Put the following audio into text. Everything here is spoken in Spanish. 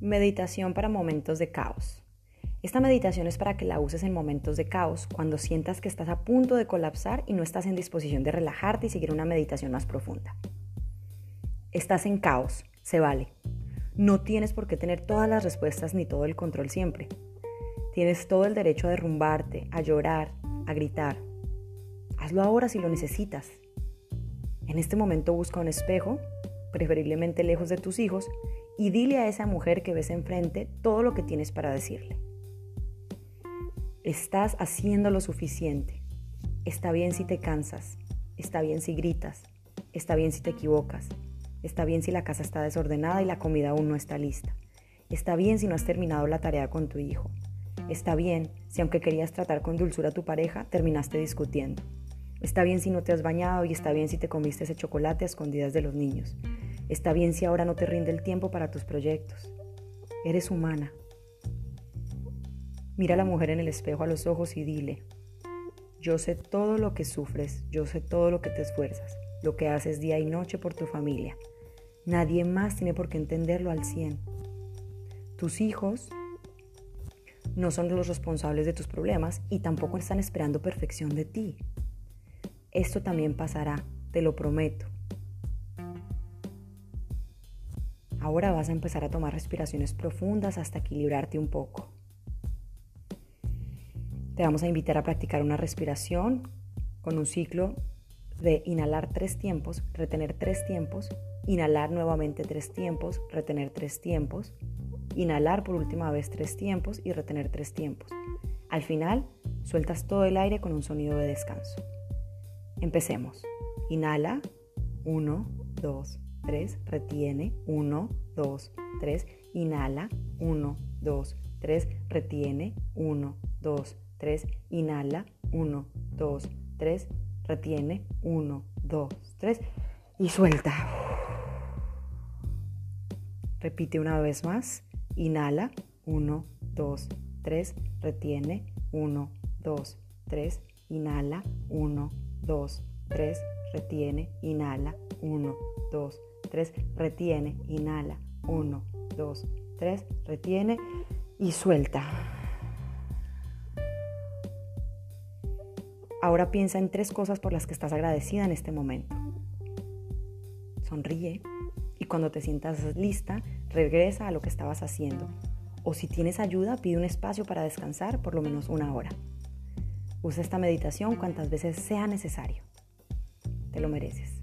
Meditación para momentos de caos. Esta meditación es para que la uses en momentos de caos, cuando sientas que estás a punto de colapsar y no estás en disposición de relajarte y seguir una meditación más profunda. Estás en caos, se vale. No tienes por qué tener todas las respuestas ni todo el control siempre. Tienes todo el derecho a derrumbarte, a llorar, a gritar. Hazlo ahora si lo necesitas. En este momento busca un espejo, preferiblemente lejos de tus hijos, y dile a esa mujer que ves enfrente todo lo que tienes para decirle. Estás haciendo lo suficiente. Está bien si te cansas. Está bien si gritas. Está bien si te equivocas. Está bien si la casa está desordenada y la comida aún no está lista. Está bien si no has terminado la tarea con tu hijo. Está bien si aunque querías tratar con dulzura a tu pareja, terminaste discutiendo. Está bien si no te has bañado y está bien si te comiste ese chocolate a escondidas de los niños. Está bien si ahora no te rinde el tiempo para tus proyectos. Eres humana. Mira a la mujer en el espejo a los ojos y dile, yo sé todo lo que sufres, yo sé todo lo que te esfuerzas, lo que haces día y noche por tu familia. Nadie más tiene por qué entenderlo al 100. Tus hijos no son los responsables de tus problemas y tampoco están esperando perfección de ti. Esto también pasará, te lo prometo. Ahora vas a empezar a tomar respiraciones profundas hasta equilibrarte un poco. Te vamos a invitar a practicar una respiración con un ciclo de inhalar tres tiempos, retener tres tiempos, inhalar nuevamente tres tiempos, retener tres tiempos, inhalar por última vez tres tiempos y retener tres tiempos. Al final, sueltas todo el aire con un sonido de descanso. Empecemos. Inhala. 1, 2, 3, retiene, 1, 2, 3, inhala, 1, 2, 3, retiene, 1, 2, 3, inhala, 1, 2, 3, retiene, 1, 2, 3 y suelta. Repite una vez más, inhala, 1, 2, 3, retiene, 1, 2, 3, inhala, 1, 2, 3, retiene, inhala, 1, 2, 3, retiene, inhala, 1, 2, 3, retiene y suelta. Ahora piensa en tres cosas por las que estás agradecida en este momento. Sonríe y cuando te sientas lista, regresa a lo que estabas haciendo. O si tienes ayuda, pide un espacio para descansar por lo menos una hora. Usa esta meditación cuantas veces sea necesario. Te lo mereces.